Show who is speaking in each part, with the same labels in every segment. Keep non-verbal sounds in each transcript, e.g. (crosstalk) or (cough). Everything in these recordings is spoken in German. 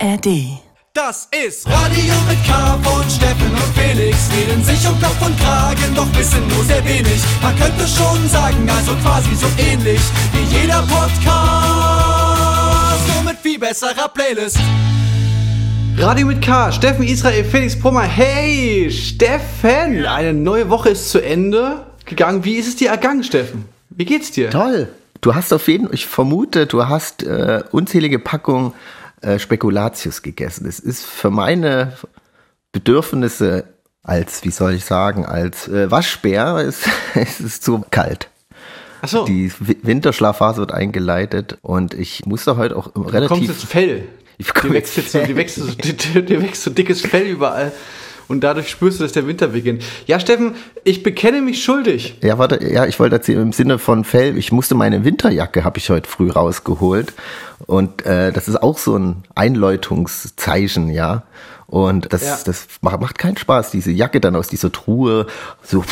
Speaker 1: ARD.
Speaker 2: Das ist Radio mit K von Steffen und Felix. Reden sich um Kopf und Kragen, doch wissen nur sehr wenig. Man könnte schon sagen, also quasi so ähnlich wie jeder Podcast. Nur mit viel besserer Playlist.
Speaker 3: Radio mit K, Steffen Israel, Felix Brummer. Hey, Steffen! Eine neue Woche ist zu Ende gegangen. Wie ist es dir ergangen, Steffen? Wie geht's dir?
Speaker 4: Toll. Du hast auf jeden ich vermute, du hast äh, unzählige Packungen äh, Spekulatius gegessen. Es ist für meine Bedürfnisse als, wie soll ich sagen, als äh, Waschbär (laughs) ist, es ist zu kalt.
Speaker 3: Ach so,
Speaker 4: Die Wi- Winterschlafphase wird eingeleitet und ich musste heute auch
Speaker 3: du kommst
Speaker 4: relativ.
Speaker 3: jetzt Fell.
Speaker 4: Ich
Speaker 3: Dir wächst jetzt so, dir wächst so, dir, dir wächst so dickes Fell überall. Und dadurch spürst du, dass der Winter beginnt. Ja, Steffen, ich bekenne mich schuldig.
Speaker 4: Ja, warte, ja, ich wollte erzählen, im Sinne von Fell, ich musste meine Winterjacke, habe ich heute früh rausgeholt. Und äh, das ist auch so ein Einläutungszeichen, ja. Und das,
Speaker 3: Ja.
Speaker 4: das macht, macht keinen Spaß, diese Jacke dann aus dieser Truhe so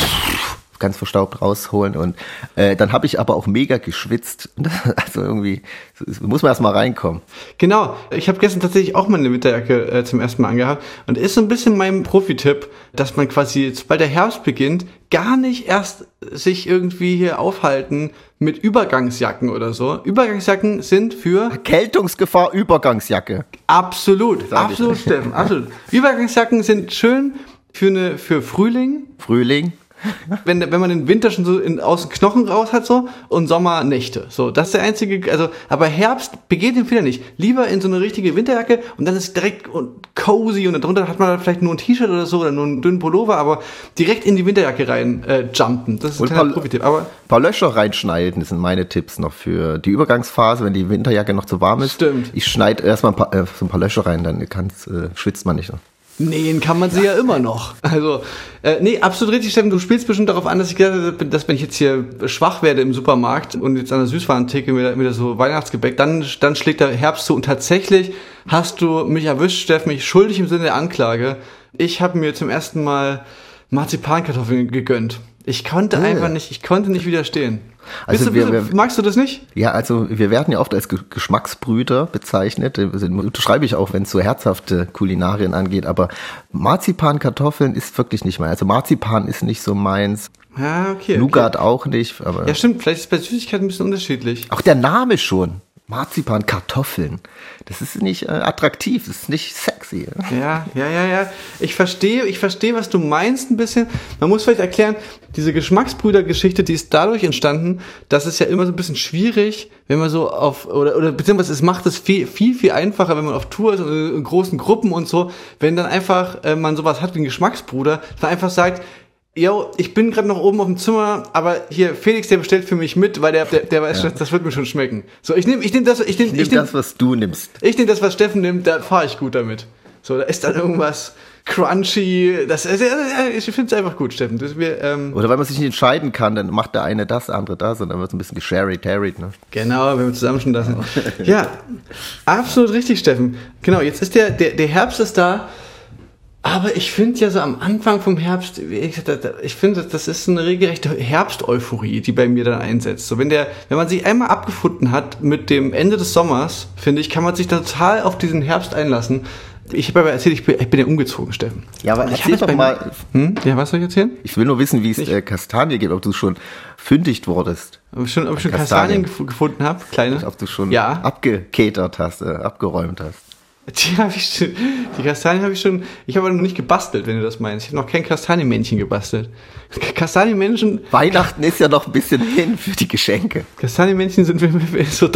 Speaker 4: ganz verstaubt rausholen. Und äh, dann habe ich aber auch mega geschwitzt. (laughs) Also irgendwie muss man erst mal reinkommen.
Speaker 3: Genau, ich habe gestern tatsächlich auch meine Winterjacke äh, zum ersten Mal angehabt. Und ist so ein bisschen mein Profi-Tipp, dass man quasi, sobald der Herbst beginnt, gar nicht erst sich irgendwie hier aufhalten mit Übergangsjacken oder so. Übergangsjacken sind für
Speaker 4: Erkältungsgefahr, Übergangsjacke.
Speaker 3: absolut, absolut, Steffen, absolut. Übergangsjacken sind schön für eine für Frühling,
Speaker 4: Frühling.
Speaker 3: Wenn, wenn man den Winter schon so in, aus den Knochen raus hat so und Sommer Nächte. So, das ist der einzige, also, aber Herbst begeht den Fehler nicht. Lieber in so eine richtige Winterjacke und dann ist es direkt und cozy und darunter hat man vielleicht nur ein T-Shirt oder so oder nur einen dünnen Pullover, aber direkt in die Winterjacke rein äh, jumpen. Das ist ein
Speaker 4: Und paar-
Speaker 3: Profitipp. Aber
Speaker 4: Ein paar Löcher reinschneiden, das sind meine Tipps noch für die Übergangsphase, wenn die Winterjacke noch zu warm ist.
Speaker 3: Stimmt.
Speaker 4: Ich schneide erstmal ein paar, äh, so ein paar Löcher rein, dann kann's, äh, schwitzt man nicht.
Speaker 3: Nähen kann man sie ja immer noch. Also, äh, nee, absolut richtig, Steffen. Du spielst bestimmt darauf an, dass ich gesagt habe, dass wenn ich jetzt hier schwach werde im Supermarkt und jetzt an der Süßwarentheke wieder, wieder so Weihnachtsgebäck, dann, dann schlägt der Herbst zu. Und tatsächlich hast du mich erwischt, Steffen, mich schuldig im Sinne der Anklage. Ich habe mir zum ersten Mal Marzipankartoffeln gegönnt. Ich konnte einfach nicht, ich konnte nicht widerstehen.
Speaker 4: Also wir- wir-
Speaker 3: magst du das nicht?
Speaker 4: Ja, also wir werden ja oft als Ge- Geschmacksbrüder bezeichnet. Das unterschreibe ich auch, wenn es so herzhafte Kulinarien angeht. Aber Marzipan, Kartoffeln ist wirklich nicht mein. Also Marzipan ist nicht so meins.
Speaker 3: Ja, okay.
Speaker 4: Nougat auch nicht. Aber
Speaker 3: Ja, stimmt. Vielleicht ist bei Süßigkeiten ein bisschen unterschiedlich.
Speaker 4: auch der Name schon. Marzipan, Kartoffeln. Das ist nicht äh, attraktiv, das ist nicht sexy.
Speaker 3: Ja, ja, ja, ja. Ich verstehe, ich verstehe, was du meinst ein bisschen. Man muss vielleicht erklären, diese Geschmacksbrüder-Geschichte, die ist dadurch entstanden, dass es ja immer so ein bisschen schwierig, wenn man so auf, oder, oder beziehungsweise es macht es viel, viel, viel einfacher, wenn man auf Tour ist und in großen Gruppen und so, wenn dann einfach äh, man sowas hat wie einen Geschmacksbruder, man einfach sagt, Yo, ich bin gerade noch oben auf dem Zimmer, aber hier Felix, der bestellt für mich mit, weil der, der, der weiß, das, das wird mir schon schmecken. So, ich nehme, ich nehme das, ich nehme,
Speaker 4: Nimm
Speaker 3: ich nehme
Speaker 4: das, was du nimmst.
Speaker 3: ich nehme das, was Steffen nimmt, da fahre ich gut damit. So, da ist dann irgendwas crunchy. Das, ist- ich finde es einfach gut, Steffen. Das, wir, ähm,
Speaker 4: Oder weil man sich nicht entscheiden kann, dann macht der eine das, der andere das und dann wird es ein bisschen gesharried, tarried, ne?
Speaker 3: genau, wenn wir zusammen schon da sind. Ja, absolut richtig, Steffen. Genau, jetzt ist der, der, der Herbst ist da. Aber ich finde ja so am Anfang vom Herbst, ich finde, das ist eine regelrechte Herbst-Euphorie, die bei mir dann einsetzt. So, wenn der, wenn man sich einmal abgefunden hat mit dem Ende des Sommers, finde ich, kann man sich total auf diesen Herbst einlassen. Ich habe aber erzählt, ich bin, ich bin ja umgezogen, Steffen.
Speaker 4: Ja, aber
Speaker 3: ich
Speaker 4: erzähl doch mal,
Speaker 3: Hm? Ja, was soll ich erzählen?
Speaker 4: ich will nur wissen, wie es äh, Kastanie geht, ob du schon fündigt wurdest,
Speaker 3: Ob ich schon, ob ich schon
Speaker 4: Kastanien.
Speaker 3: Kastanien, gef gefunden habe, kleine?
Speaker 4: ob du schon
Speaker 3: Ja.
Speaker 4: abgeketert hast, äh, abgeräumt hast. (laughs)
Speaker 3: Die habe ich schon, die Kastanien habe ich schon, ich habe aber noch nicht gebastelt, wenn du das meinst. Ich habe noch kein Kastanienmännchen gebastelt. Kastanienmännchen,
Speaker 4: Weihnachten ist ja noch ein bisschen hin für die Geschenke.
Speaker 3: Kastanienmännchen sind (laughs) so,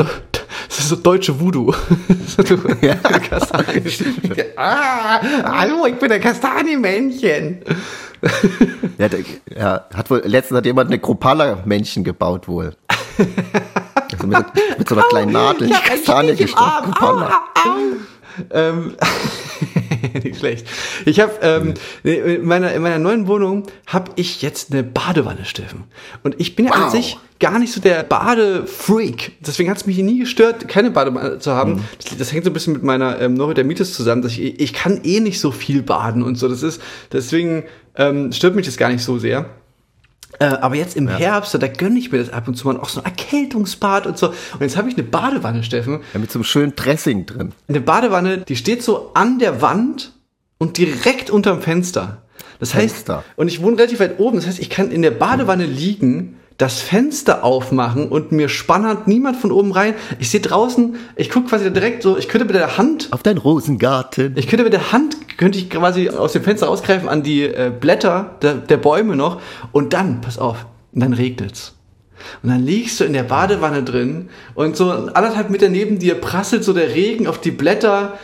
Speaker 3: so deutsche Voodoo. So, du- Kastanien. ah, hallo, ich bin der Kastanienmännchen. (laughs)
Speaker 4: Ja, der, ja, hat wohl, letztens hat jemand eine Kropala-Männchen gebaut wohl. Also mit, mit so einer kleinen Nadel die Kastanie gestochen.
Speaker 3: Ähm, (laughs) nicht schlecht. Ich habe ähm, in, meiner, in meiner neuen Wohnung habe ich jetzt eine Badewanne, Steffen. Und ich bin ja an
Speaker 4: Wow.
Speaker 3: sich gar nicht so der Badefreak. Deswegen hat es mich nie gestört, keine Badewanne zu haben. Das, das hängt so ein bisschen mit meiner ähm, Neurodermitis zusammen, dass ich, ich kann eh nicht so viel baden und so. Das ist, deswegen ähm, stört mich das gar nicht so sehr. Äh, aber jetzt im Herbst, da gönne ich mir das ab und zu mal auch so ein Erkältungsbad und so. Und jetzt habe ich eine Badewanne, Steffen.
Speaker 4: Ja, mit so einem schönen Dressing drin.
Speaker 3: Eine Badewanne, die steht so an der Wand und direkt unterm Fenster. Das heißt,
Speaker 4: Fenster.
Speaker 3: und ich wohne relativ weit oben, das heißt, ich kann in der Badewanne liegen, das Fenster aufmachen und mir spannend niemand von oben rein. Ich sehe draußen, ich gucke quasi direkt so, ich könnte mit der Hand
Speaker 4: Auf deinen Rosengarten.
Speaker 3: ich könnte mit der Hand, könnte ich quasi aus dem Fenster rausgreifen an die äh, Blätter der, der Bäume noch und dann, pass auf, und dann regnet's. Und dann liegst du in der Badewanne drin und so anderthalb Meter neben dir prasselt so der Regen auf die Blätter.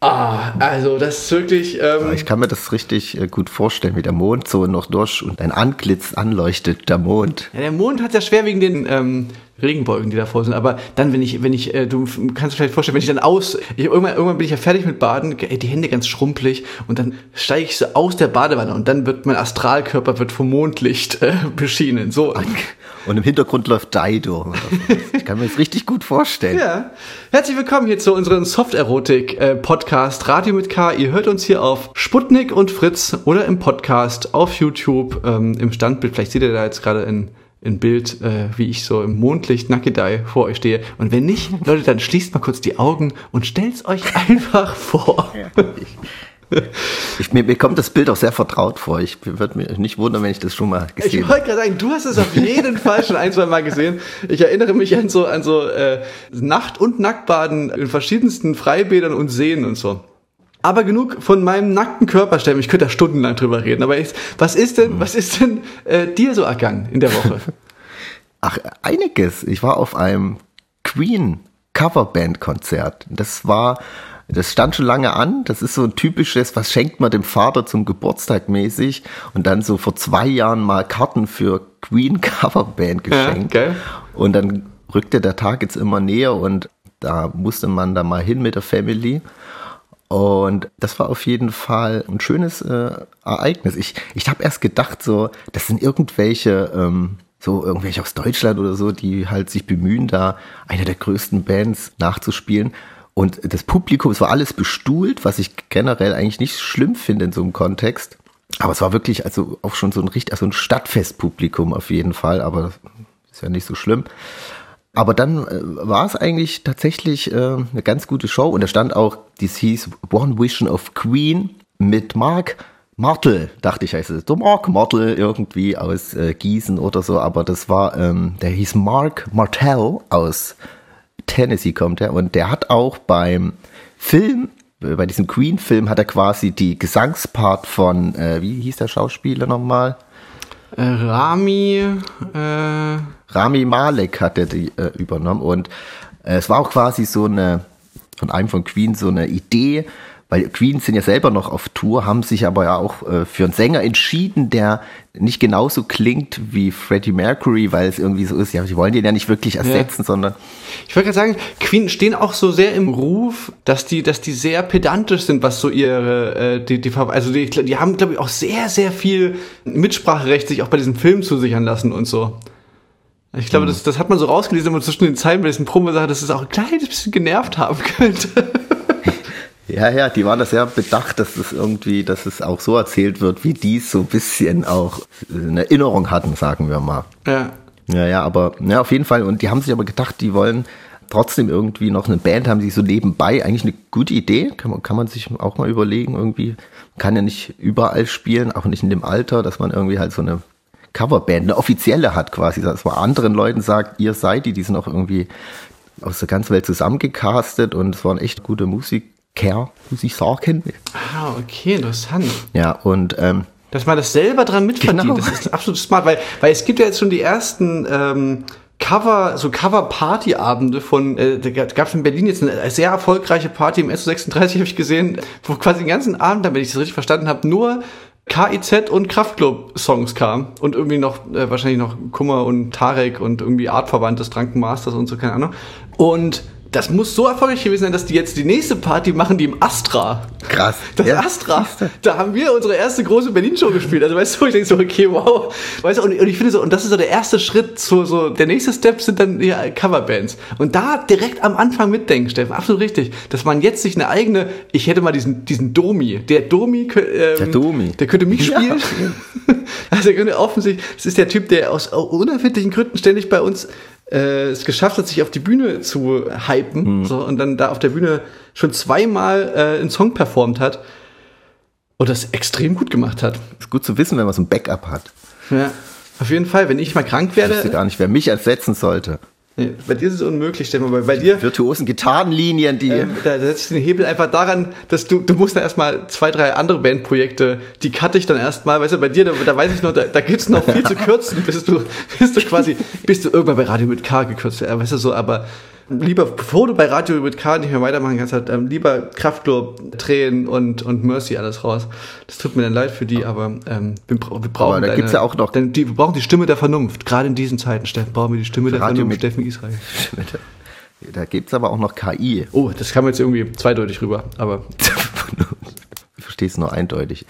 Speaker 3: Ah, also das ist wirklich. Ähm,
Speaker 4: Ich kann mir das richtig äh, gut vorstellen, wie der Mond so noch durch und dein Antlitz anleuchtet, der Mond.
Speaker 3: ja, der Mond hat ja schwer wegen den ähm, Regenwolken, die davor sind. Aber dann, wenn ich, wenn ich, äh, du kannst dir vielleicht vorstellen, wenn ich dann aus, ich, irgendwann, irgendwann bin ich ja fertig mit Baden, die Hände ganz schrumpelig und dann steige ich so aus der Badewanne und dann wird mein Astralkörper wird vom Mondlicht äh, beschienen. So.
Speaker 4: Und im Hintergrund läuft Dido. Ich kann mir das richtig gut vorstellen.
Speaker 3: Ja. Herzlich willkommen hier zu unserem Soft-Erotik-Podcast Radio mit K. Ihr hört uns hier auf Sputnik und Fritz oder im Podcast auf YouTube ähm, im Standbild. Vielleicht seht ihr da jetzt gerade ein, ein Bild, äh, wie ich so im Mondlicht Nackedei vor euch stehe. Und wenn nicht, (laughs) Leute, dann schließt mal kurz die Augen und stellt's euch einfach vor.
Speaker 4: Ich, mir, mir kommt das Bild auch sehr vertraut vor. Ich würde mir nicht wundern, wenn ich das schon mal
Speaker 3: Ich
Speaker 4: gesehen habe.
Speaker 3: wollte gerade sagen, du hast es auf jeden Fall schon ein, zwei Mal gesehen. Ich erinnere mich an so, an so äh, Nacht- und Nacktbaden in verschiedensten Freibädern und Seen und so. Aber genug von meinem nackten Körperstellen. Ich könnte da stundenlang drüber reden. Aber ich, was ist denn, was ist denn äh, dir so ergangen in der Woche? (laughs)
Speaker 4: Ach, einiges. Ich war auf einem Queen Coverband-Konzert. Das war, das stand schon lange an. Das ist so ein typisches, was schenkt man dem Vater zum Geburtstag mäßig? Und dann so vor zwei Jahren mal Karten für Queen (laughs) Coverband geschenkt.
Speaker 3: Ja, geil.
Speaker 4: Und dann rückte der Tag jetzt immer näher und da musste man da mal hin mit der Family. Und das war auf jeden Fall ein schönes äh, Ereignis. Ich, ich habe erst gedacht, so, das sind irgendwelche, ähm, so irgendwelche aus Deutschland oder so, die halt sich bemühen, da eine der größten Bands nachzuspielen. Und das Publikum, es war alles bestuhlt, was ich generell eigentlich nicht schlimm finde in so einem Kontext. Aber es war wirklich also auch schon so ein richtig, also ein Stadtfestpublikum auf jeden Fall, aber ist ja nicht so schlimm. Aber dann äh, war es eigentlich tatsächlich äh, eine ganz gute Show und da stand auch, dies hieß One Vision of Queen mit Mark Martel, dachte ich, heißt es. Der Mark Martel irgendwie aus äh, Gießen oder so, aber das war, ähm, der hieß Mark Martell aus Tennessee kommt er und der hat auch beim Film, äh, bei diesem Queen-Film hat er quasi die Gesangspart von, äh, wie hieß der Schauspieler nochmal?
Speaker 3: äh, Rami, äh,
Speaker 4: Rami Malek hat er die äh, übernommen und äh, es war auch quasi so eine, von einem von Queen so eine Idee, weil Queen sind ja selber noch auf Tour, haben sich aber ja auch äh, für einen Sänger entschieden, der nicht genauso klingt wie Freddie Mercury, weil es irgendwie so ist, ja, sie wollen den ja nicht wirklich ersetzen, sondern
Speaker 3: Ich wollte gerade sagen, Queen stehen auch so sehr im Ruf, dass die, dass die sehr pedantisch sind, was so ihre, äh, die, die, also die, die haben, glaube ich, auch sehr, sehr viel Mitspracherecht sich auch bei diesem Film zusichern lassen und so. Ich glaube, das, das hat man so rausgelesen, immer zwischen den Zeilen bei diesen Promo-Sachen, dass es auch ein kleines bisschen genervt haben könnte. (laughs)
Speaker 4: Ja, ja, die waren da sehr bedacht, dass es irgendwie, dass es auch so erzählt wird, wie die es so ein bisschen auch eine Erinnerung hatten, sagen wir mal.
Speaker 3: ja.
Speaker 4: Ja, ja, aber ja, auf jeden Fall. Und die haben sich aber gedacht, die wollen trotzdem irgendwie noch eine Band haben, sie so nebenbei. Eigentlich eine gute Idee, kann man, kann man sich auch mal überlegen irgendwie. Man kann ja nicht überall spielen, auch nicht in dem Alter, dass man irgendwie halt so eine Coverband, eine offizielle hat quasi, dass man anderen Leuten sagt, ihr seid die, die sind auch irgendwie aus der ganzen Welt zusammengecastet und es waren echt gute Musiker, muss ich sagen.
Speaker 3: Ah, okay, interessant.
Speaker 4: Ja, und ähm,
Speaker 3: Dass man das selber dran mitverdient,
Speaker 4: Genau.
Speaker 3: das ist absolut smart, weil, weil es gibt ja jetzt schon die ersten ähm, Cover, so Cover-Party-Abende von, äh, da gab es in Berlin jetzt eine sehr erfolgreiche Party im SO36, habe ich gesehen, wo quasi den ganzen Abend, damit ich das richtig verstanden habe, nur KIZ und Kraftklub-Songs kamen und irgendwie noch, äh, wahrscheinlich noch Kummer und Tarek und irgendwie Artverwandtes, Drunken Masters und so, keine Ahnung. Und das muss so erfolgreich gewesen sein, dass die jetzt die nächste Party machen, die im Astra.
Speaker 4: Krass.
Speaker 3: Das
Speaker 4: Ja,
Speaker 3: Astra, da haben wir unsere erste große Berlin-Show gespielt. Also weißt du, ich denke so, okay, wow. Weißt du, und, und ich finde so, und das ist so der erste Schritt zu so, der nächste Step sind dann ja Coverbands. Und da direkt am Anfang mitdenken, Steffen, absolut richtig, dass man jetzt sich eine eigene, ich hätte mal diesen, diesen Domi, der Domi, ähm,
Speaker 4: Der Domi.
Speaker 3: der könnte mich
Speaker 4: Ja.
Speaker 3: spielen. (laughs) Also er könnte offensichtlich, das ist der Typ, der aus unerfindlichen Gründen ständig bei uns äh, es geschafft hat, sich auf die Bühne zu hypen
Speaker 4: Hm.
Speaker 3: so, und dann da auf der Bühne schon zweimal äh, einen Song performt hat und das extrem gut gemacht hat.
Speaker 4: Ist gut zu wissen, wenn man so ein Backup hat.
Speaker 3: Ja, auf jeden Fall. Wenn ich mal krank
Speaker 4: Ich wüsste
Speaker 3: werde,
Speaker 4: gar nicht, wer mich ersetzen sollte.
Speaker 3: Nee, bei dir ist es unmöglich, Stefan, weil bei dir
Speaker 4: Virtuosen Gitarrenlinien, die.
Speaker 3: Ähm, da setze ich den Hebel einfach daran, dass du, du musst dann erstmal zwei, drei andere Bandprojekte, die cutte ich dann erstmal, weißt du, bei dir, da, da weiß ich noch, da, da gibt's noch viel zu (laughs) kürzen, bis du, bis du quasi, bis du irgendwann bei Radio mit K gekürzt, weißt du so, aber lieber, bevor du bei Radio mit K nicht mehr weitermachen kannst, halt, ähm, lieber Kraftclub, Tränen und, und Mercy alles raus. Das tut mir dann leid für die, aber ähm, wir, wir brauchen
Speaker 4: Aber da gibt's ja auch noch-
Speaker 3: denn die, wir brauchen die Stimme der Vernunft. Gerade in diesen Zeiten, Steffen, brauchen wir die Stimme der
Speaker 4: Radio
Speaker 3: Vernunft,
Speaker 4: mit-
Speaker 3: Steffen Israel. (laughs)
Speaker 4: Da gibt's aber auch noch KI.
Speaker 3: Oh, das kam jetzt irgendwie zweideutig rüber, aber (laughs)
Speaker 4: Ich verstehe es nur eindeutig.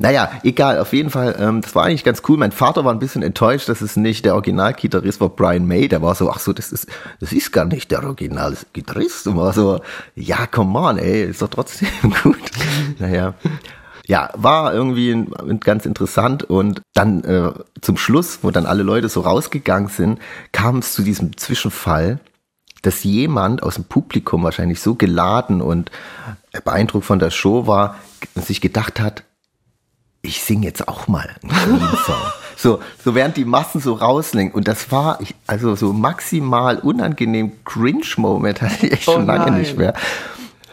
Speaker 4: Naja, egal, auf jeden Fall, ähm, das war eigentlich ganz cool. Mein Vater war ein bisschen enttäuscht, dass es nicht der Originalgitarrist war, Brian May. Der war so, ach so, das ist, das ist gar nicht der Originalgitarrist. Und war so, ja, come on, ey, ist doch trotzdem (laughs) gut. naja. Ja, war irgendwie ganz interessant und dann äh, zum Schluss, wo dann alle Leute so rausgegangen sind, kam es zu diesem Zwischenfall, dass jemand aus dem Publikum wahrscheinlich so geladen und beeindruckt von der Show war und sich gedacht hat, ich singe jetzt auch mal einen Queen-Song. so, so während die Massen so rauslegen. Und das war, ich, also so maximal unangenehm Cringe-Moment hatte ich echt
Speaker 3: Oh
Speaker 4: schon lange
Speaker 3: nein.
Speaker 4: nicht mehr.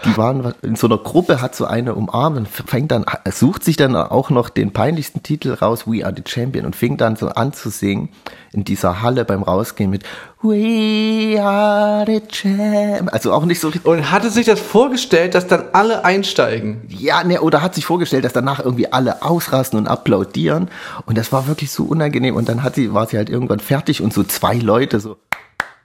Speaker 4: Die waren in so einer Gruppe, hat so eine umarmt und fängt dann, sucht sich dann auch noch den peinlichsten Titel raus, We Are the Champion, und fing dann so an zu singen in dieser Halle beim Rausgehen mit We Are the Champion. Also auch nicht so richtig.
Speaker 3: Und hatte sich das vorgestellt, dass dann alle einsteigen?
Speaker 4: Ja, ne, oder hat sich vorgestellt, dass danach irgendwie alle ausrasten und applaudieren. Und das war wirklich so unangenehm. Und dann hat sie, war sie halt irgendwann fertig und so zwei Leute so.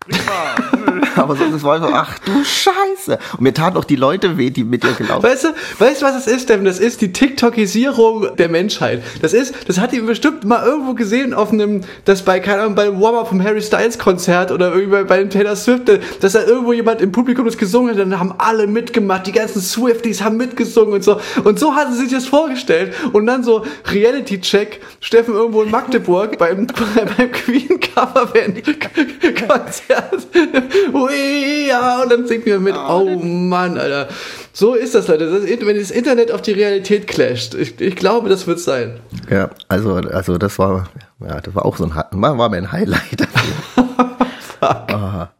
Speaker 4: (laughs) Aber so, das war so, ach du Scheiße. Und mir taten auch die Leute weh, die mit ihr gelaufen
Speaker 3: Weißt du, weißt du, was das ist, Steffen? Das ist die TikTokisierung der Menschheit. Das ist, das hat ihr bestimmt mal irgendwo gesehen auf einem, das bei, keine Ahnung, beim Warm-Up vom Harry Styles Konzert oder irgendwie bei, bei dem Taylor Swift, dass da irgendwo jemand im Publikum das gesungen hat, dann haben alle mitgemacht, die ganzen Swifties haben mitgesungen und so. Und so hat sie sich das vorgestellt. Und dann so Reality-Check, Steffen irgendwo in Magdeburg beim, (laughs) beim Queen Coverband Konzert. (laughs) Ui, ja, und dann singt wir mit. Oh Mann, Alter. So ist das, Leute. Das ist, wenn das Internet auf die Realität clasht. Ich, ich glaube, das wird sein.
Speaker 4: Ja, also, also das war, ja, das war auch so ein, war war mein Highlight. (laughs)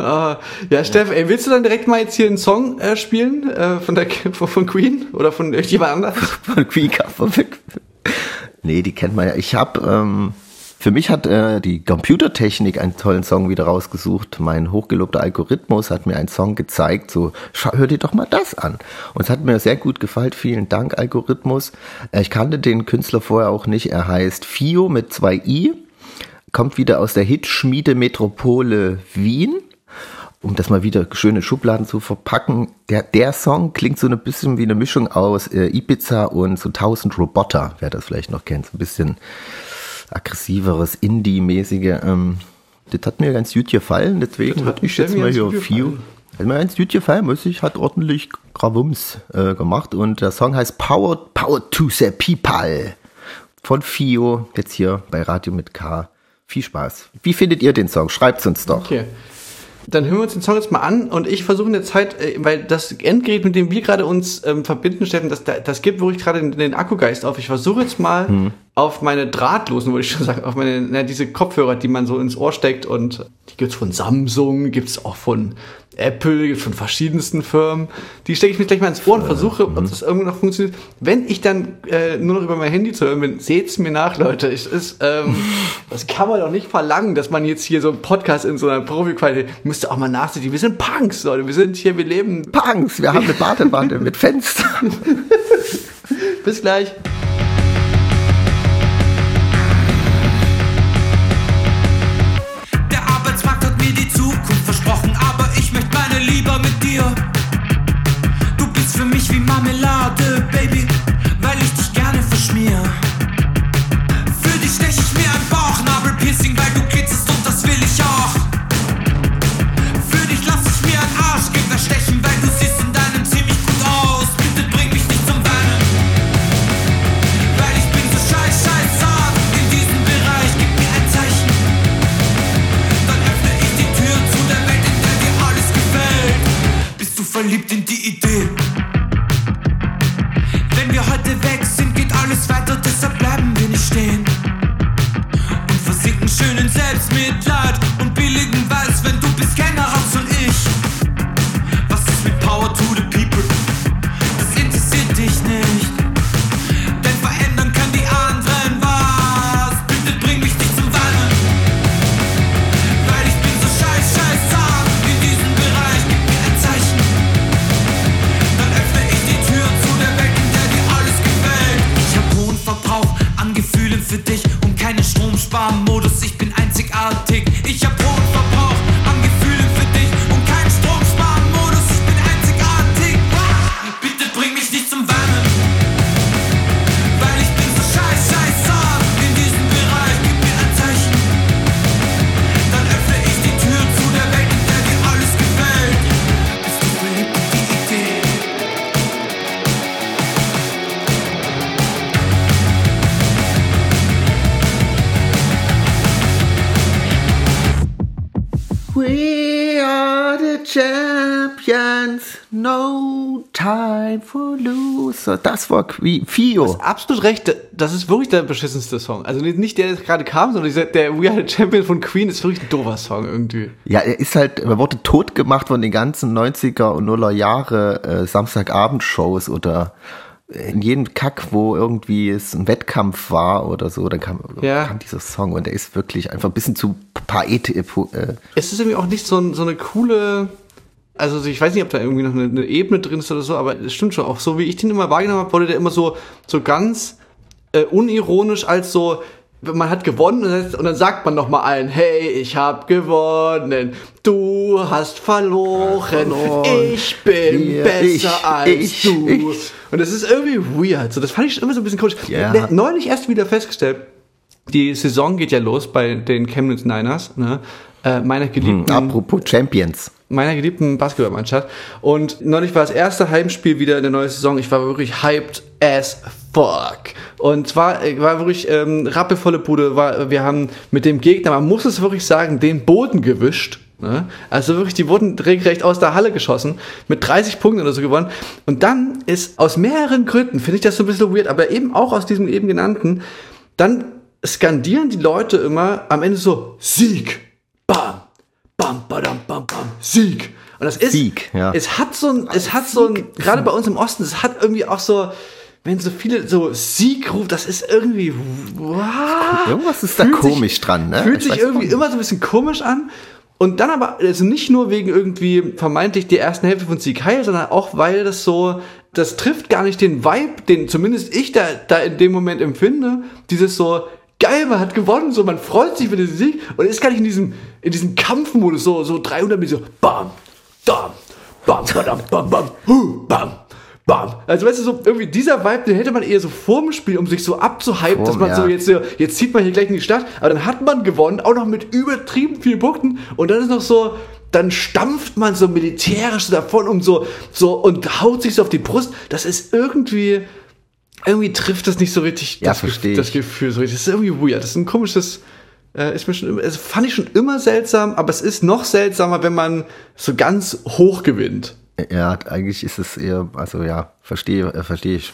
Speaker 3: Ah, ja, Steff, ey, willst du dann direkt mal jetzt hier einen Song äh, spielen äh, von, der, (laughs) von, Queen oder von irgendjemand anderem?
Speaker 4: von Queen Cover. Nee, die kennt man ja. Ich habe, ähm, für mich hat äh, die Computertechnik einen tollen Song wieder rausgesucht. Mein hochgelobter Algorithmus hat mir einen Song gezeigt. So, schau, hör dir doch mal das an. Und es hat mir sehr gut gefallen. Vielen Dank, Algorithmus. Äh, ich kannte den Künstler vorher auch nicht. Er heißt Fio mit zwei I. Kommt wieder aus der Hitschmiede Metropole Wien um das mal wieder schön in Schubladen zu verpacken, der, der Song klingt so ein bisschen wie eine Mischung aus äh, Ibiza und so 1000 Roboter, wer das vielleicht noch kennt, so ein bisschen aggressiveres, Indie-mäßige. Ähm, das hat mir ganz gut gefallen, deswegen hatte ich jetzt mal hier
Speaker 3: gefallen.
Speaker 4: Hat mir ganz gut gefallen, muss ich, hat ordentlich Gravums äh, gemacht und der Song heißt Power, Power to the People von Fio, jetzt hier bei Radio mit K. Viel Spaß. Wie findet ihr den Song? Schreibt's uns doch.
Speaker 3: Okay. Dann hören wir uns den Song jetzt mal an und ich versuche in der Zeit, äh, weil das Endgerät, mit dem wir gerade uns ähm, verbinden, Steffen, das, das gibt wirklich gerade den, den Akkugeist auf. Ich versuche jetzt mal auf meine drahtlosen, würde ich schon sagen, auf meine, na, diese Kopfhörer, die man so ins Ohr steckt und die gibt's von Samsung, gibt's auch von Apple, gibt's von verschiedensten Firmen. Die stecke ich mir gleich mal ins Ohr und versuche, ob das irgendwie noch funktioniert. Wenn ich dann äh, nur noch über mein Handy zu hören bin, seht's mir nach, Leute. Ich, ist, ähm, (laughs) das kann man doch nicht verlangen, dass man jetzt hier so einen Podcast in so einer Profi-Qualität, müsst ihr auch mal nachsehen. Wir sind Punks, Leute. Wir sind hier, wir leben.
Speaker 4: Punks, wir haben eine Badewanne mit Fenster. (laughs)
Speaker 3: Bis gleich.
Speaker 2: dir. Du bist für mich wie Marmelade, Baby. Verliebt in die Idee. Wenn wir heute weg sind, geht alles weiter, deshalb bleiben wir nicht stehen. Und versinken schön in Selbstmitleid
Speaker 4: champions, no time for loser. Das war Qui- Fio.
Speaker 3: Absolut recht, das ist wirklich der beschissenste Song. Also nicht der, der gerade kam, sondern dieser, der We Are the Champion von Queen ist wirklich ein doofer Song irgendwie.
Speaker 4: Ja, er ist halt, er wurde tot gemacht von den ganzen 90er und 0er Jahre äh, Samstagabendshows oder in jedem Kack, wo irgendwie es ein Wettkampf war oder so, dann kam,
Speaker 3: Ja.
Speaker 4: kam dieser Song und der ist wirklich einfach ein bisschen zu paet, äh,
Speaker 3: Es ist irgendwie auch nicht so, ein, so eine coole. Also ich weiß nicht, ob da irgendwie noch eine, eine Ebene drin ist oder so, aber es stimmt schon. Auch so wie ich den immer wahrgenommen habe, wurde der immer so, so ganz äh, unironisch als so, man hat gewonnen und dann- sagt man noch mal allen, hey, ich hab gewonnen, du hast verloren, ich bin
Speaker 4: Ja,
Speaker 3: besser
Speaker 4: ich,
Speaker 3: als
Speaker 4: ich,
Speaker 3: du.
Speaker 4: ich.
Speaker 3: Und das ist irgendwie weird. So, das fand ich schon immer so ein bisschen komisch.
Speaker 4: Ja.
Speaker 3: Ne- Neulich erst wieder festgestellt, die Saison geht ja los bei den Chemnitz Niners, ne? Äh, meiner geliebten,
Speaker 4: apropos Champions.
Speaker 3: Meiner geliebten Basketballmannschaft. Und neulich war das erste Heimspiel wieder in der neuen Saison. Ich war wirklich hyped as fuck. Und zwar äh, war wirklich ähm, rappelvolle Bude. War, wir haben mit dem Gegner, man muss es wirklich sagen, den Boden gewischt. Ne? Also wirklich, die wurden regelrecht aus der Halle geschossen, mit 30 Punkten oder so gewonnen. Und dann ist aus mehreren Gründen, finde ich das so ein bisschen weird, aber eben auch aus diesem eben genannten, dann skandieren die Leute immer am Ende so Sieg, bam, badam, bam, bam, Sieg. Und das ist,
Speaker 4: Sieg, ja.
Speaker 3: es hat so ein, es hat so ein, gerade bei uns im Osten, es hat irgendwie auch so, wenn so viele so Sieg ruft, das ist irgendwie, wow,
Speaker 4: Irgendwas ist da
Speaker 3: Fühlt sich-
Speaker 4: komisch dran, ne?
Speaker 3: Fühlt
Speaker 4: Ich
Speaker 3: sich irgendwie
Speaker 4: nicht.
Speaker 3: immer so ein bisschen komisch an. Und dann aber, also nicht nur wegen irgendwie vermeintlich der ersten Hälfte von Sieg Heil, sondern auch, weil das so, das trifft gar nicht den Vibe, den zumindest ich da, da in dem Moment empfinde. Dieses so, geil, man hat gewonnen, so, man freut sich für diesen Sieg und ist gar nicht in diesem, in diesem Kampfmodus, so, so 300 Meter, so, bam, bam, bam, badam, bam, bam, hu, bam. Bam. Also weißt du, so irgendwie dieser Vibe, den hätte man eher so vorm Spiel, um sich so abzuhypen, dass man so
Speaker 4: ja.
Speaker 3: jetzt, so, jetzt zieht man hier gleich in die Stadt, aber dann hat man gewonnen, auch noch mit übertrieben vielen Punkten und dann ist noch so, dann stampft man so militärisch so davon um so, so und haut sich so auf die Brust. Das ist irgendwie, irgendwie trifft das nicht so richtig
Speaker 4: Ja,
Speaker 3: das,
Speaker 4: versteh
Speaker 3: das. Gefühl so richtig. Das ist irgendwie weird. Das ist ein komisches, äh, ist mir schon, immer- es fand ich schon immer seltsam, aber es ist noch seltsamer, wenn man so ganz hoch gewinnt.
Speaker 4: Ja, eigentlich ist es eher, also ja, verstehe, äh, verstehe ich.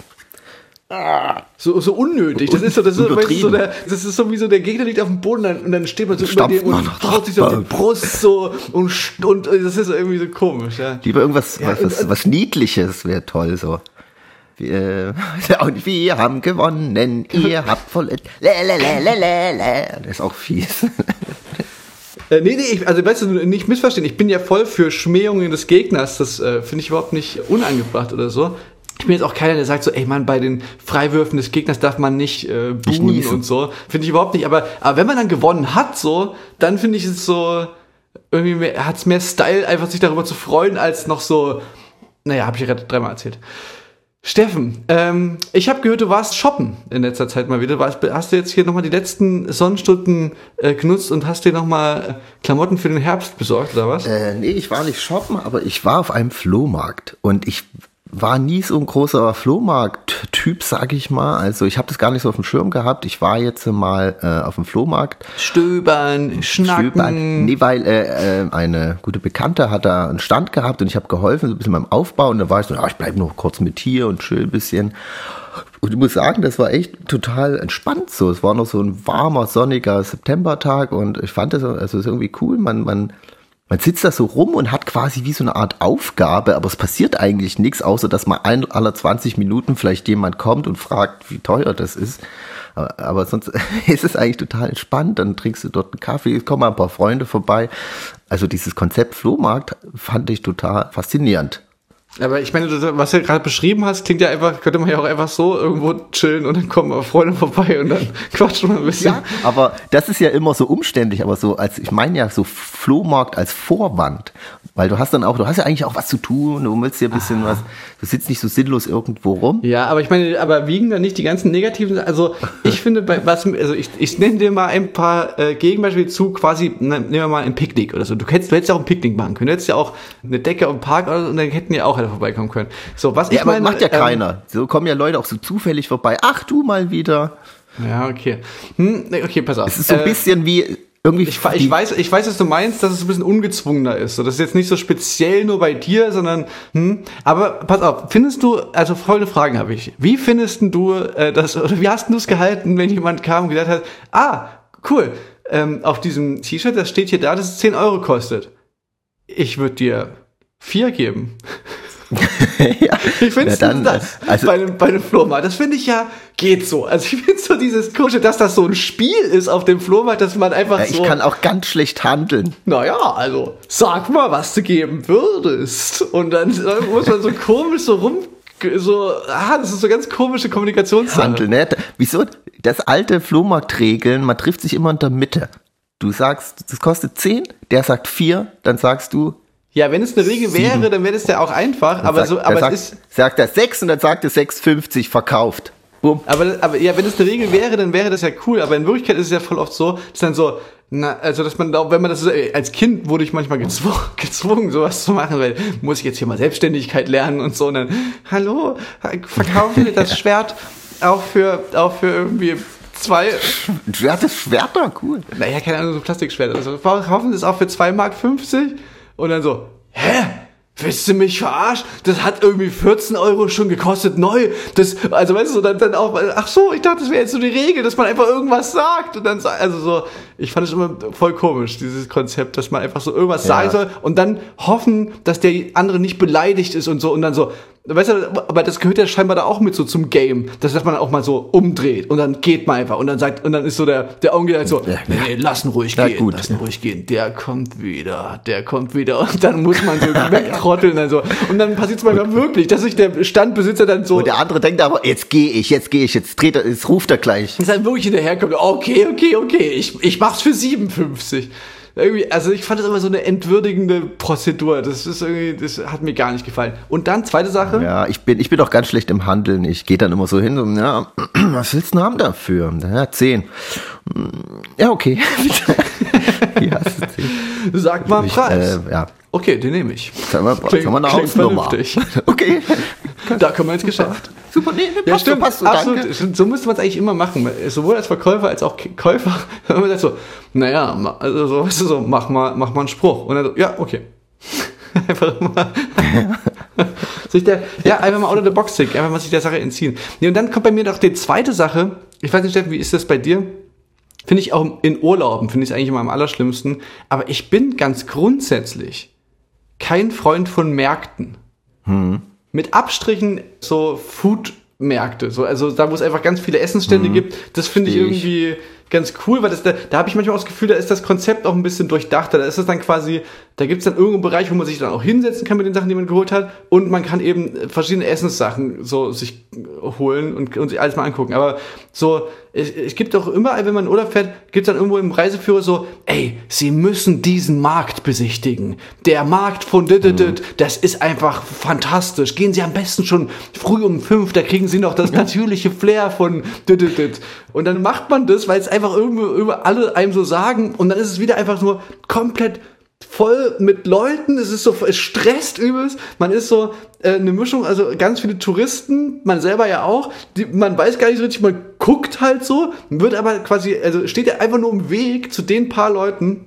Speaker 3: So, so unnötig. Das ist so, das ist, so, weißt du, so der, das ist so wie so, der Gegner liegt auf dem Boden und dann steht man so über
Speaker 4: Stampft
Speaker 3: dem und haut sich so auf die. Brust so und, und äh, das ist irgendwie so komisch, ja.
Speaker 4: Lieber irgendwas, was,
Speaker 3: und-
Speaker 4: was, was Niedliches wäre toll, so. Wir, (laughs) und wir haben gewonnen, ihr (laughs) habt voll. Lelelelelele. Das ist auch fies. (laughs)
Speaker 3: Äh, nee, nee, ich, also weißt du, nicht missverstehen, ich bin ja voll für Schmähungen des Gegners, das äh, finde ich überhaupt nicht unangebracht oder so. Ich bin jetzt auch keiner, der sagt so, ey Mann, bei den Freiwürfen des Gegners darf man nicht äh, buhen und so. Finde ich überhaupt nicht. Aber, aber wenn man dann gewonnen hat, so, dann finde ich es so, irgendwie mehr, hat's mehr Style, einfach sich darüber zu freuen, als noch so, naja, habe ich ja gerade dreimal erzählt. Steffen, ähm, ich habe gehört, du warst shoppen in letzter Zeit mal wieder. Hast du jetzt hier nochmal die letzten Sonnenstunden äh, genutzt und hast dir nochmal Klamotten für den Herbst besorgt oder was?
Speaker 4: Äh, nee, ich war nicht shoppen, aber ich war auf einem Flohmarkt und ich war nie so ein großer Flohmarkt-Typ, sag ich mal. Also ich habe das gar nicht so auf dem Schirm gehabt. Ich war jetzt mal äh, auf dem Flohmarkt.
Speaker 3: Stöbern, schnacken.
Speaker 4: Stöbern. Nee, weil äh, äh, eine gute Bekannte hat da einen Stand gehabt und ich habe geholfen, so ein bisschen beim Aufbau. Und da war ich so, ja, ich bleibe noch kurz mit hier und chill ein bisschen. Und ich muss sagen, das war echt total entspannt so. Es war noch so ein warmer, sonniger Septembertag und ich fand das, also das ist irgendwie cool. Man, man, man sitzt da so rum und hat quasi wie so eine Art Aufgabe, aber es passiert eigentlich nichts, außer dass mal ein, aller 20 Minuten vielleicht jemand kommt und fragt, wie teuer das ist. Aber, aber sonst (laughs) ist es eigentlich total entspannt. Dann trinkst du dort einen Kaffee, es kommen ein paar Freunde vorbei. Also dieses Konzept Flohmarkt fand ich total faszinierend.
Speaker 3: Aber ich meine, was du gerade beschrieben hast, klingt ja einfach, könnte man ja auch einfach so irgendwo chillen und dann kommen Freunde vorbei und dann (laughs) quatschen wir ein bisschen.
Speaker 4: Ja, aber das ist ja immer so umständlich, aber so als, ich meine ja so Flohmarkt als Vorwand. Weil du hast dann auch, du hast ja eigentlich auch was zu tun, du willst ja ein bisschen ah. was, du sitzt nicht so sinnlos irgendwo rum.
Speaker 3: Ja, aber ich meine, aber wiegen dann nicht die ganzen negativen, also (laughs) ich finde, bei was, also ich, ich nenne dir mal ein paar äh, Gegenbeispiele zu, quasi, na, nehmen wir mal ein Picknick oder so. Du hättest, du hättest ja auch ein Picknick machen können, du hättest ja auch eine Decke im Park oder so, und dann hätten ja auch alle vorbeikommen können. So, was
Speaker 4: ja,
Speaker 3: ich meine.
Speaker 4: macht ja ähm, keiner. So kommen ja Leute auch so zufällig vorbei. Ach, du mal wieder.
Speaker 3: Ja, okay. Hm, okay, pass auf.
Speaker 4: Es ist so ein äh, bisschen wie irgendwie
Speaker 3: ich, ich, weiß, ich weiß, was du meinst, dass es ein bisschen ungezwungener ist. So, das ist jetzt nicht so speziell nur bei dir, sondern, hm, aber pass auf, findest du, also folgende Fragen habe ich. Wie findest du äh, das, oder wie hast du es gehalten, wenn jemand kam und gesagt hat, ah, cool, ähm, auf diesem T-Shirt, das steht hier da, dass es 10 Euro kostet. Ich würde dir vier geben. (laughs) ja, ich finde es das also, bei, einem, bei einem Flohmarkt. Das finde ich ja, geht so. Also ich finde so dieses Kusche, dass das so ein Spiel ist auf dem Flohmarkt, dass man einfach ja,
Speaker 4: so. Ich kann auch ganz schlecht handeln.
Speaker 3: Naja, also sag mal, was du geben würdest. Und dann, dann muss man so komisch so rum so, ah, das ist so ganz komische Kommunikationssache.
Speaker 4: Handel, ne? Wieso? Das alte Flohmarktregeln, man trifft sich immer in der Mitte. Du sagst, das kostet 10, der sagt 4, dann sagst du
Speaker 3: ja, wenn es eine Regel Sieben. wäre, dann wäre das ja auch einfach. aber sagt, so, aber
Speaker 4: sagt,
Speaker 3: es ist.
Speaker 4: Sagt er 6 und dann sagt er 6,50 verkauft.
Speaker 3: Boom. Aber, aber ja, wenn es eine Regel wäre, dann wäre das ja cool. Aber in Wirklichkeit ist es ja voll oft so, dass dann so, na, also dass man, wenn man das als Kind wurde ich manchmal gezwungen, (laughs) gezwungen, sowas zu machen, weil muss ich jetzt hier mal Selbstständigkeit lernen und so. Und dann, hallo, verkaufen wir das (laughs) Schwert auch für, auch für irgendwie zwei.
Speaker 4: Ein Schwert ist Schwerter, cool.
Speaker 3: Naja, keine Ahnung, so Plastikschwert. Also kaufen Sie es auch für 2,50 Mark? Und dann so, hä? Willst du mich verarschen? Das hat irgendwie 14 Euro schon gekostet neu. Das, also weißt du, dann, dann auch, ach so, ich dachte, das wäre jetzt so die Regel, dass man einfach irgendwas sagt und dann, also so, ich fand es immer voll komisch, dieses Konzept, dass man einfach so irgendwas ja. sagen soll und dann hoffen, dass der andere nicht beleidigt ist und so und dann so, Weißt du, aber das gehört ja scheinbar da auch mit so zum Game, dass, dass man auch mal so umdreht und dann geht man einfach und dann sagt, und dann ist so der, der Augen halt so, nee, nee, lassen ruhig ja, gehen, gut. lassen ruhig gehen, der kommt wieder, der kommt wieder und dann muss man so (laughs) wegkrotteln dann so. Und dann passiert es manchmal wirklich, dass sich der Standbesitzer dann so.
Speaker 4: Und der andere denkt aber, jetzt gehe ich, jetzt gehe ich, jetzt dreht er, jetzt ruft er gleich.
Speaker 3: Und dann wirklich hinterherkommt, okay, okay, okay, ich, ich mach's für 57 irgendwie, also ich fand das immer so eine entwürdigende Prozedur. Das ist irgendwie, das hat mir gar nicht gefallen. Und dann, zweite Sache.
Speaker 4: Ja, ich bin, ich bin auch ganz schlecht im Handeln. Ich gehe dann immer so hin und, ja, (clears throat) was willst du haben dafür? Ja, zehn. Ja, okay. (laughs)
Speaker 3: Du zehn. Sag mal einen Preis. Äh, ja. Okay, den nehme ich.
Speaker 4: Sag mal, klingt, sag mal eine Hausnummer. (laughs)
Speaker 3: Okay. (laughs) da kommen wir ins Geschäft.
Speaker 4: Super, nee,
Speaker 3: passt ja, stimmt, so, passt so, absolut. Danke. So müsste man es eigentlich immer machen. Sowohl als Verkäufer als auch Käufer. (laughs) Wenn man sagt so, naja, also so, weißt du, so, mach mal, mach mal einen Spruch. Und dann so, ja, okay. einfach mal. sich der, ja, einfach mal out of the box tick, einfach mal sich der Sache entziehen. Nee, und dann kommt bei mir noch die zweite Sache. Ich weiß nicht, Steffen, wie ist das bei dir? Finde ich auch in Urlauben, finde ich es eigentlich immer am allerschlimmsten. Aber ich bin ganz grundsätzlich kein Freund von Märkten. Hm mit Abstrichen so Food-Märkte, so, also da, wo es einfach ganz viele Essensstände mhm. gibt, das finde ich irgendwie ganz cool, weil das, da, da habe ich manchmal auch das Gefühl, da ist das Konzept auch ein bisschen durchdachter. Da ist es dann quasi, da gibt es dann irgendeinen Bereich, wo man sich dann auch hinsetzen kann mit den Sachen, die man geholt hat. Und man kann eben verschiedene Essenssachen so sich holen und, und sich alles mal angucken. Aber so, es, es gibt doch immer, wenn man in Urlaub fährt, gibt es dann irgendwo im Reiseführer so, ey, Sie müssen diesen Markt besichtigen. Der Markt von dit, dit, dit, das ist einfach fantastisch. Gehen Sie am besten schon früh um fünf, da kriegen Sie noch das natürliche Flair von dit, dit, dit. Und dann macht man das, weil es einfach irgendwie über alle einem so sagen und dann ist es wieder einfach nur komplett voll mit Leuten, es ist so, es stresst übelst, man ist so äh, eine Mischung, also ganz viele Touristen, man selber ja auch, die, man weiß gar nicht so richtig, man guckt halt so, wird aber quasi, also steht ja einfach nur im Weg zu den paar Leuten,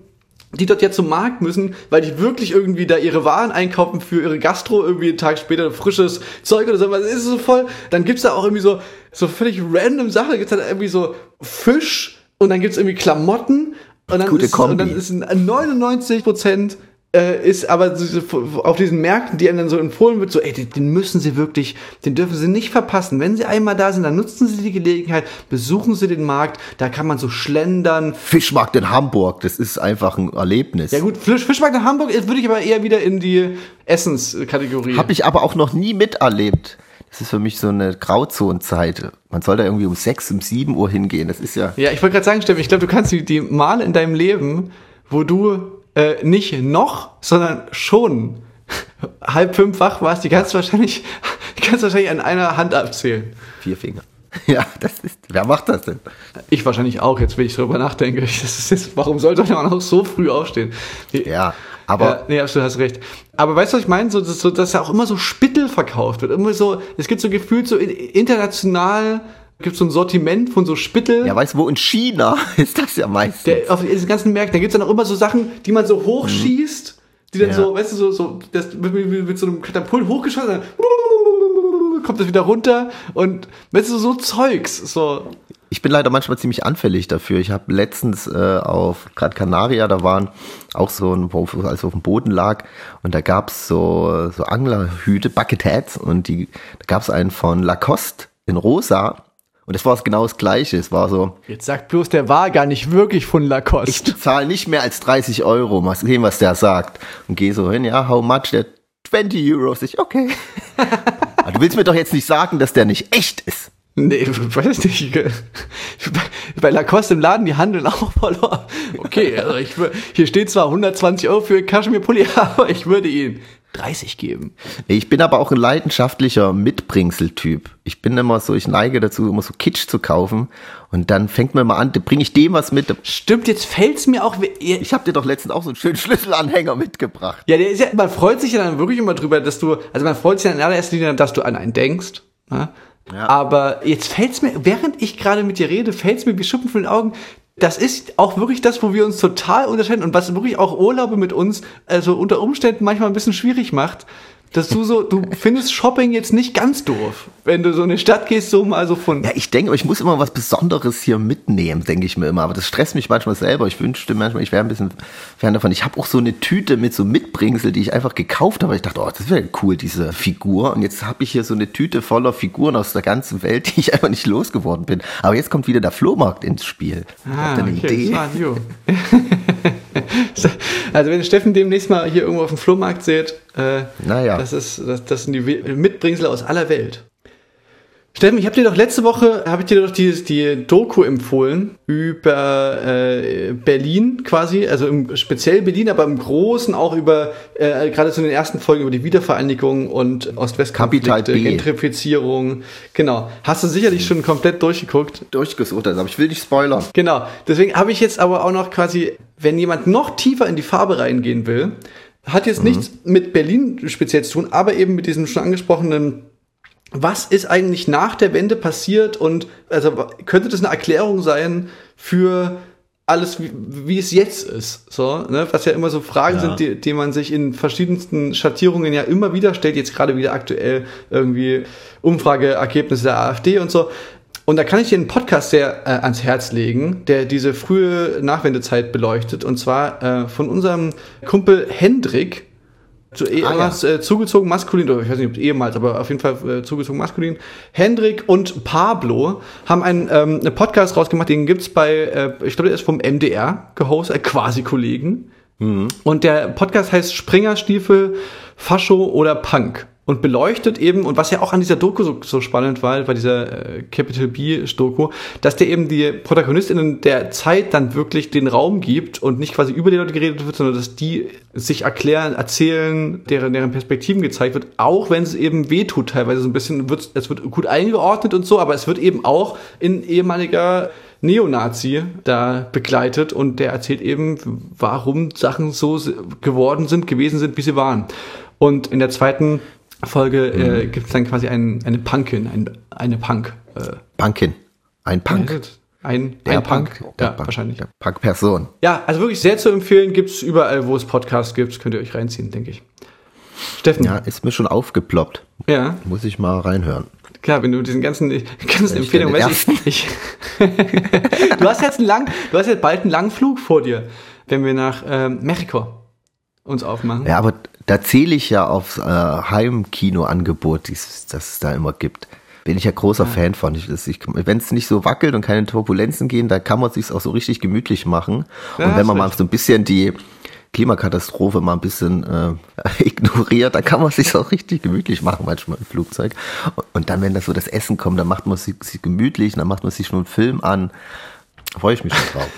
Speaker 3: die dort ja zum Markt müssen, weil die wirklich irgendwie da ihre Waren einkaufen für ihre Gastro, irgendwie einen Tag später frisches Zeug oder so, was ist so voll. Dann gibt's da auch irgendwie so, so völlig random Sachen, gibt's da irgendwie so Fisch und dann gibt's irgendwie Klamotten und dann,
Speaker 4: Gute
Speaker 3: ist,
Speaker 4: Kombi.
Speaker 3: und dann ist 99 Prozent äh, ist aber so- auf diesen Märkten, die einem dann so empfohlen wird, so, ey, den den müssen sie wirklich, den dürfen sie nicht verpassen. Wenn sie einmal da sind, dann nutzen sie die Gelegenheit, besuchen sie den Markt, da kann man so schlendern,
Speaker 4: Fischmarkt in Hamburg, das ist einfach ein Erlebnis.
Speaker 3: ja gut, Fisch, Fischmarkt in Hamburg würde ich aber eher wieder in die Essenskategorie.
Speaker 4: Habe ich aber auch noch nie miterlebt. Das ist für mich so eine Grauzonenzeit. Man soll da irgendwie um sechs, um sieben Uhr hingehen. Das ist ja.
Speaker 3: Ja, ich wollte gerade sagen, Steffen, ich glaube, du kannst die, die Male in deinem Leben, wo du äh, nicht noch, sondern schon (laughs) halb fünf wach warst, die kannst du wahrscheinlich, (laughs) die kannst du wahrscheinlich an einer Hand abzählen.
Speaker 4: Vier Finger. (laughs) Ja, das ist. Wer macht das denn?
Speaker 3: Ich wahrscheinlich auch, jetzt wenn ich drüber nachdenke. Das ist warum sollte man auch so früh aufstehen?
Speaker 4: Ja, aber
Speaker 3: ja, nee, absolut, hast recht. Aber weißt du, was ich meine? So, dass, so, dass ja auch immer so Spittel verkauft wird. Immer so, es gibt so gefühlt so in- international, gibt so ein Sortiment von so Spittel.
Speaker 4: ja, weißt du, wo in China (laughs) ist das ja meistens.
Speaker 3: der, auf diesen ganzen Märkten, da gibt's dann auch immer so Sachen, die man so hochschießt, die dann
Speaker 4: Ja.
Speaker 3: so, weißt du, so, so das mit, mit, mit so einem Katapult hochgeschossen, dann kommt das wieder runter und weißt du, so Zeugs, so.
Speaker 4: Ich bin leider manchmal ziemlich anfällig dafür. Ich habe letztens äh, auf Gran Canaria, da waren auch so ein, wo als auf dem Boden lag und da gab's so so Anglerhüte, Bucket Hats und die da gab's einen von Lacoste in rosa und das war genau das gleiche. Es war so,
Speaker 3: Jetzt sagt bloß, der war gar nicht wirklich von
Speaker 4: ich
Speaker 3: Lacoste.
Speaker 4: bezahle nicht mehr als 30 Euro, mal sehen, was der sagt. Und gehe so hin, ja, how much? Der 20 Euros. Ich, okay. (laughs) Du willst mir doch jetzt nicht sagen, dass der nicht echt ist.
Speaker 3: Nee, (laughs) weiß nicht. (laughs) Bei- Lacoste im Laden, die handeln auch verloren. Okay, also ich, hier steht zwar 120 Euro für Kaschmirpulli, (laughs) aber ich würde ihn 30 geben.
Speaker 4: Ich bin aber auch ein leidenschaftlicher Mitbringseltyp. Ich bin immer so, ich neige dazu, immer so Kitsch zu kaufen. Und dann fängt man mal an, bringe ich dem was mit.
Speaker 3: Stimmt, jetzt fällt's mir auch.
Speaker 4: Ich habe dir doch letztens auch so einen schönen Schlüsselanhänger mitgebracht.
Speaker 3: Ja, der ist ja, man freut sich ja dann wirklich immer drüber, dass du, also man freut sich ja in allererster Linie, dass du an einen denkst. Ne? Aber jetzt fällt's mir, während ich gerade mit dir rede, fällt's mir wie Schuppen von den Augen. Das ist auch wirklich das, wo wir uns total unterscheiden und was wirklich auch Urlaube mit uns, also unter Umständen manchmal ein bisschen schwierig macht. Dass du so, du findest Shopping jetzt nicht ganz doof, wenn du so in eine Stadt gehst, so mal so von.
Speaker 4: Ja, ich denke, ich muss immer was Besonderes hier mitnehmen, denke ich mir immer. Aber das stresst mich manchmal selber. Ich wünschte manchmal, ich wäre ein bisschen fern davon. Ich habe auch so eine Tüte mit so Mitbringsel, die ich einfach gekauft habe. Ich dachte, oh, das wäre cool, diese Figur. Und jetzt habe ich hier so eine Tüte voller Figuren aus der ganzen Welt, (laughs) die ich einfach nicht losgeworden bin. Aber jetzt kommt wieder der Flohmarkt ins Spiel.
Speaker 3: Ah,
Speaker 4: ihr eine Idee? (laughs) (laughs)
Speaker 3: also wenn Steffen demnächst mal hier irgendwo auf dem Flohmarkt seht, äh,
Speaker 4: Naja.
Speaker 3: das, ist, das, das sind die Mitbringsel aus aller Welt. Steffen, ich habe dir doch letzte Woche, habe ich dir doch die, die Doku empfohlen über äh, Berlin quasi, also im, speziell Berlin, aber im Großen auch über, äh, gerade zu den ersten Folgen über die Wiedervereinigung und Ost-West-Konflikte. Gentrifizierung. Genau. Hast du sicherlich schon komplett durchgeguckt.
Speaker 4: Durchgesucht, also, aber ich will nicht spoilern.
Speaker 3: Genau. Deswegen habe ich jetzt aber auch noch quasi, wenn jemand noch tiefer in die Farbe reingehen will, hat jetzt nichts mit Berlin speziell zu tun, aber eben mit diesem schon angesprochenen, was ist eigentlich nach der Wende passiert und also könnte das eine Erklärung sein für alles, wie, wie es jetzt ist, so, ne? was ja immer so Fragen
Speaker 4: Ja.
Speaker 3: sind, die, die man sich in verschiedensten Schattierungen ja immer wieder stellt, jetzt gerade wieder aktuell irgendwie Umfrageergebnisse der AfD und so. Und da kann ich dir einen Podcast sehr äh, ans Herz legen, der diese frühe Nachwendezeit beleuchtet. Und zwar äh, von unserem Kumpel Hendrik, zu ehemals äh, zugezogen maskulin, oder ich weiß nicht, ob ehemals, aber auf jeden Fall äh, zugezogen maskulin. Hendrik und Pablo haben einen, ähm, einen Podcast rausgemacht, den gibt's bei, äh, ich glaube, der ist vom MDR gehostet, äh, quasi Kollegen. Und der Podcast heißt Springerstiefel, Fascho oder Punk. Und beleuchtet eben, und was ja auch an dieser Doku so, so spannend war, bei dieser äh, Capital B-Doku, dass der eben die ProtagonistInnen der Zeit dann wirklich den Raum gibt und nicht quasi über die Leute geredet wird, sondern dass die sich erklären, erzählen, deren, deren Perspektiven gezeigt wird, auch wenn es eben wehtut teilweise so ein bisschen, wird, es wird gut eingeordnet und so, aber es wird eben auch in ehemaliger Neonazi da begleitet und der erzählt eben, warum Sachen so geworden sind, gewesen sind, wie sie waren. Und in der zweiten Folge äh, gibt es dann quasi ein, eine Punkin, ein, eine Punk. Äh,
Speaker 4: Punkin. Ein Punk.
Speaker 3: ein,
Speaker 4: Der
Speaker 3: ein Punk.
Speaker 4: Der
Speaker 3: Ja,
Speaker 4: Punk.
Speaker 3: wahrscheinlich.
Speaker 4: Der Punk-Person.
Speaker 3: Ja, also wirklich sehr zu empfehlen, gibt's überall, wo es Podcasts gibt, könnt ihr euch reinziehen, denke ich. Steffen,
Speaker 4: Ja, ist mir schon aufgeploppt.
Speaker 3: ja,
Speaker 4: Muss ich mal reinhören.
Speaker 3: klar, wenn du diesen ganzen, (laughs) ganzen Empfehlungen, weißt du, ich, ich (laughs) du hast jetzt einen lang, du hast jetzt bald einen langen Flug vor dir, wenn wir nach ähm, Mexiko uns aufmachen.
Speaker 4: Ja, aber da zähle ich ja aufs äh, Heimkino-Angebot, das es da immer gibt. Bin ich ja großer Fan von. Wenn es nicht so wackelt und keine Turbulenzen gehen, da kann man sich auch so richtig gemütlich machen.
Speaker 3: Ja,
Speaker 4: und wenn man mal so ein bisschen die Klimakatastrophe mal ein bisschen äh, (laughs) ignoriert, dann kann man sich auch richtig gemütlich machen manchmal im Flugzeug. Und, und dann, wenn das so das Essen kommt, dann macht man sich, sich gemütlich, dann macht man sich schon einen Film an. Freue ich mich schon drauf.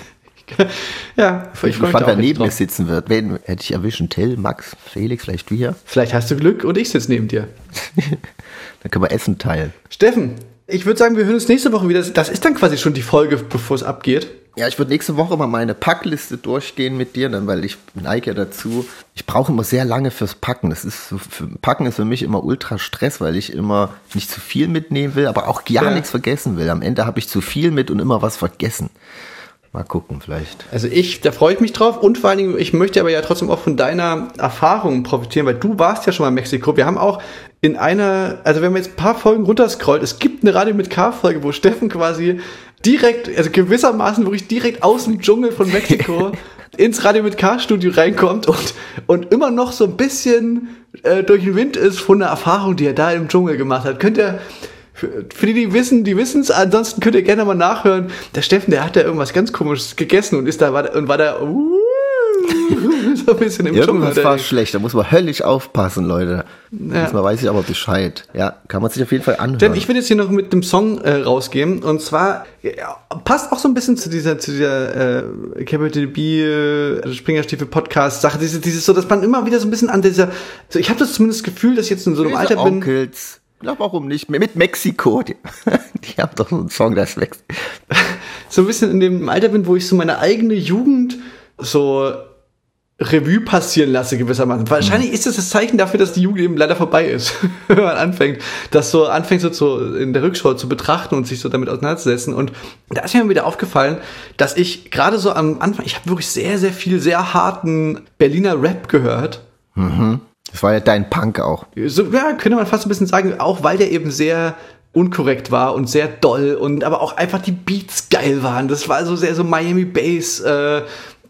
Speaker 4: (laughs)
Speaker 3: ja,
Speaker 4: Ich bin gespannt, wer neben mir sitzen wird. Wen hätte ich erwischen? Till, Max, Felix, vielleicht wir?
Speaker 3: Vielleicht hast du Glück und ich sitze neben dir. (laughs)
Speaker 4: Dann können wir Essen teilen.
Speaker 3: Steffen, ich würde sagen, wir hören uns nächste Woche wieder. Das ist dann quasi schon die Folge, bevor es abgeht.
Speaker 4: Ja, ich würde nächste Woche mal meine Packliste durchgehen mit dir, dann, weil ich neige ja dazu. Ich brauche immer sehr lange fürs Packen. Das ist für, Packen ist für mich immer ultra Stress, weil ich immer nicht zu viel mitnehmen will, aber auch gar
Speaker 3: Ja.
Speaker 4: nichts vergessen will. Am Ende habe ich zu viel mit und immer was vergessen. Mal gucken, vielleicht.
Speaker 3: Also ich, da freue ich mich drauf und vor allen Dingen, ich möchte aber ja trotzdem auch von deiner Erfahrung profitieren, weil du warst ja schon mal in Mexiko. Wir haben auch in einer, also wenn man jetzt ein paar Folgen runterscrollt, es gibt eine Radio mit K-Folge, wo Steffen quasi direkt, also gewissermaßen wirklich direkt aus dem Dschungel von Mexiko (laughs) ins Radio mit K-Studio reinkommt und, und immer noch so ein bisschen äh, durch den Wind ist von der Erfahrung, die er da im Dschungel gemacht hat. Könnt ihr, für, für die, die wissen, die wissen es, ansonsten könnt ihr gerne mal nachhören. Der Steffen, der hat da irgendwas ganz komisches gegessen und ist da, war, da- und war da, uh, (laughs) so ein bisschen im Dschungel.
Speaker 4: Irgendwas war
Speaker 3: unterwegs.
Speaker 4: schlecht, da muss man höllisch aufpassen, Leute.
Speaker 3: Ja.
Speaker 4: Diesmal weiß ich aber Bescheid. Ja, kann man sich auf jeden Fall anhören.
Speaker 3: Denn ich will jetzt hier noch mit dem Song äh, rausgehen und zwar ja, passt auch so ein bisschen zu dieser zu dieser äh, Capital B äh, Springerstiefel Podcast Sache dieses dieses so dass man immer wieder so ein bisschen an dieser so ich habe das zumindest das Gefühl dass ich jetzt in so einem Alter bin
Speaker 4: Onkels. Ja, warum nicht? Mit Mexiko. (laughs) Die, die haben doch so einen Song, das wächst.
Speaker 3: so ein bisschen in dem Alter bin, wo ich so meine eigene Jugend so Revue passieren lasse gewissermaßen. Wahrscheinlich ist das das Zeichen dafür, dass die Jugend eben leider vorbei ist, (laughs) wenn man anfängt, das so anfängt so zu, in der Rückschau zu betrachten und sich so damit auseinanderzusetzen. Und da ist mir wieder aufgefallen, dass ich gerade so am Anfang, ich habe wirklich sehr, sehr viel, sehr harten Berliner Rap gehört.
Speaker 4: Das war ja dein Punk auch.
Speaker 3: So, ja, könnte man fast ein bisschen sagen, auch weil der eben sehr unkorrekt war und sehr doll und aber auch einfach die Beats geil waren. Das war so sehr so Miami Bass, äh,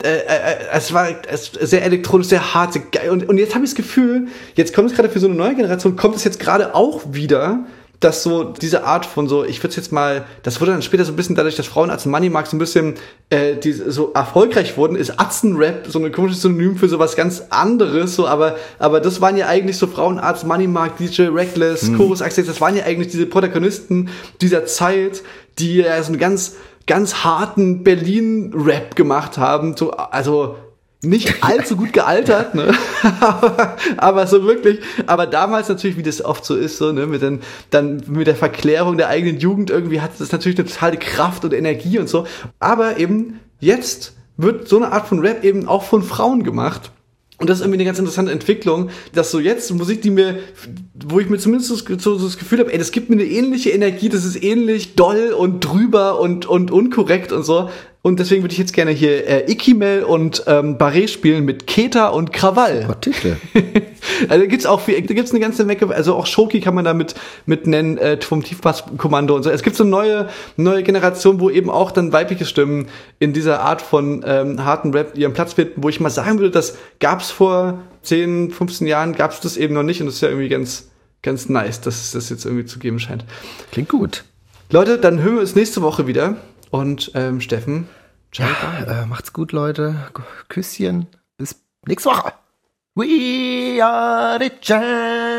Speaker 3: äh, äh, es war es, sehr elektronisch, sehr hart, sehr geil. Und, und jetzt habe ich das Gefühl, jetzt kommt es gerade für so eine neue Generation, kommt es jetzt gerade auch wieder, dass so diese Art von so, ich würde es jetzt mal, das wurde dann später so ein bisschen dadurch, dass Frauenarzt und Moneymark so ein bisschen äh, die so erfolgreich wurden, ist Atzenrap so ein komisches Synonym für sowas ganz anderes, so, aber, aber das waren ja eigentlich so Frauenarzt, Moneymark, DJ Reckless, Chorus Access, das waren ja eigentlich diese Protagonisten dieser Zeit, die ja so einen ganz, ganz harten Berlin-Rap gemacht haben, so, also, nicht (laughs) allzu gut gealtert, ne? aber, (laughs) aber so wirklich, aber damals natürlich, wie das oft so ist, so, ne, mit den, dann mit der Verklärung der eigenen Jugend irgendwie hat das natürlich eine totale Kraft und Energie und so. Aber eben jetzt wird so eine Art von Rap eben auch von Frauen gemacht. Und das ist irgendwie eine ganz interessante Entwicklung, dass so jetzt Musik, die mir, wo ich mir zumindest so, so, das Gefühl habe, ey, das gibt mir eine ähnliche Energie, das ist ähnlich doll und drüber und, und unkorrekt und so. Und deswegen würde ich jetzt gerne hier äh, Ikimel und ähm, Barret spielen mit Keta und Krawall.
Speaker 4: Oh, Titel. (laughs)
Speaker 3: Also gibt's auch viel, da gibt's eine ganze Menge, also auch Shoki kann man da mit, mit nennen, äh, vom Tiefpasskommando und so. Es gibt so eine neue, neue Generation, wo eben auch dann weibliche Stimmen in dieser Art von ähm, harten Rap ihren Platz finden, wo ich mal sagen würde, das gab's vor 10, 15 Jahren, gab's das eben noch nicht und das ist ja irgendwie ganz, ganz nice, dass es das jetzt irgendwie zu geben scheint.
Speaker 4: Klingt gut.
Speaker 3: Leute, dann hören wir uns nächste Woche wieder und ähm, Steffen, ciao.
Speaker 4: Äh, macht's gut, Leute. Küsschen. Bis nächste Woche. We are the champions.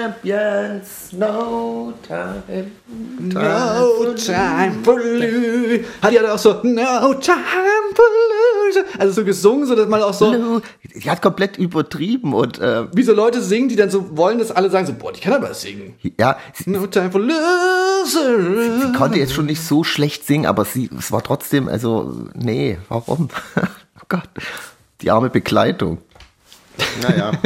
Speaker 4: No time.
Speaker 3: No time for lose. Hat die alle auch so, no time for Also so gesungen, so dass man auch so.
Speaker 4: Die hat komplett übertrieben und äh,
Speaker 3: wie so Leute singen, die dann so wollen, dass alle sagen so, boah, die kann aber singen.
Speaker 4: ja, sie,
Speaker 3: No time for losers.
Speaker 4: sie konnte jetzt schon nicht so schlecht singen, aber sie, es war trotzdem, also, nee, warum? (laughs) oh Gott, die arme Begleitung. Naja. (laughs)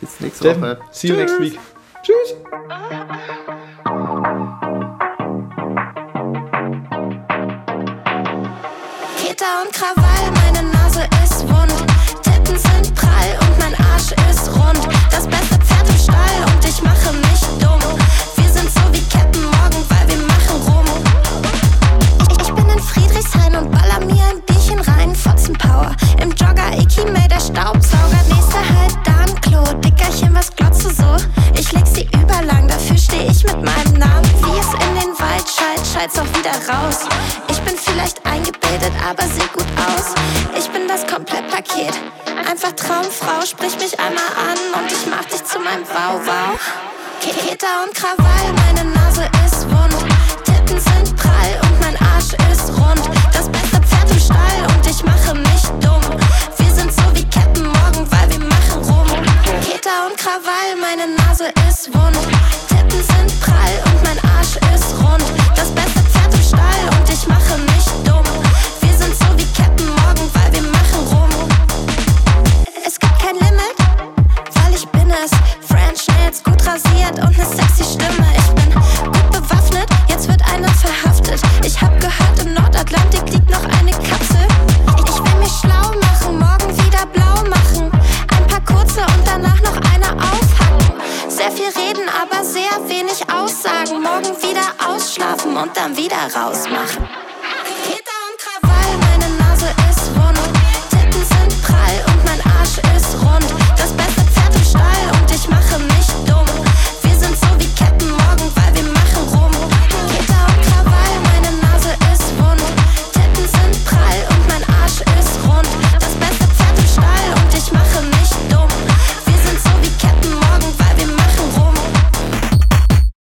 Speaker 4: Bis nächste
Speaker 3: Steffen,
Speaker 4: Woche.
Speaker 3: see you
Speaker 4: Tschüss.
Speaker 3: next week. Tschüss.
Speaker 1: Peter und Krawall, meine Nase ist wund. Titten sind prall und mein Arsch ist rund. Das beste Pferd im Stall und ich mache mich dumm. Wir sind so wie Captain Morgan, weil wir Friedrichshain und baller mir ein Bierchen rein. Fotzenpower im Jogger, Iki May, der Staubsauger. Nächste halt da ein Klo. Dickerchen, was glotzt du so? Ich leg sie überlang, dafür steh ich mit meinem Namen. Wie es in den Wald scheit, scheit's auch wieder raus. Ich bin vielleicht eingebildet, aber seh gut aus. Ich bin das Komplettpaket. Einfach Traumfrau, sprich mich einmal an und ich mach dich zu meinem Wow-Wow. Keter und Krawall, meine Nase ist wund. Titten sind prall und mein Arsch ist beste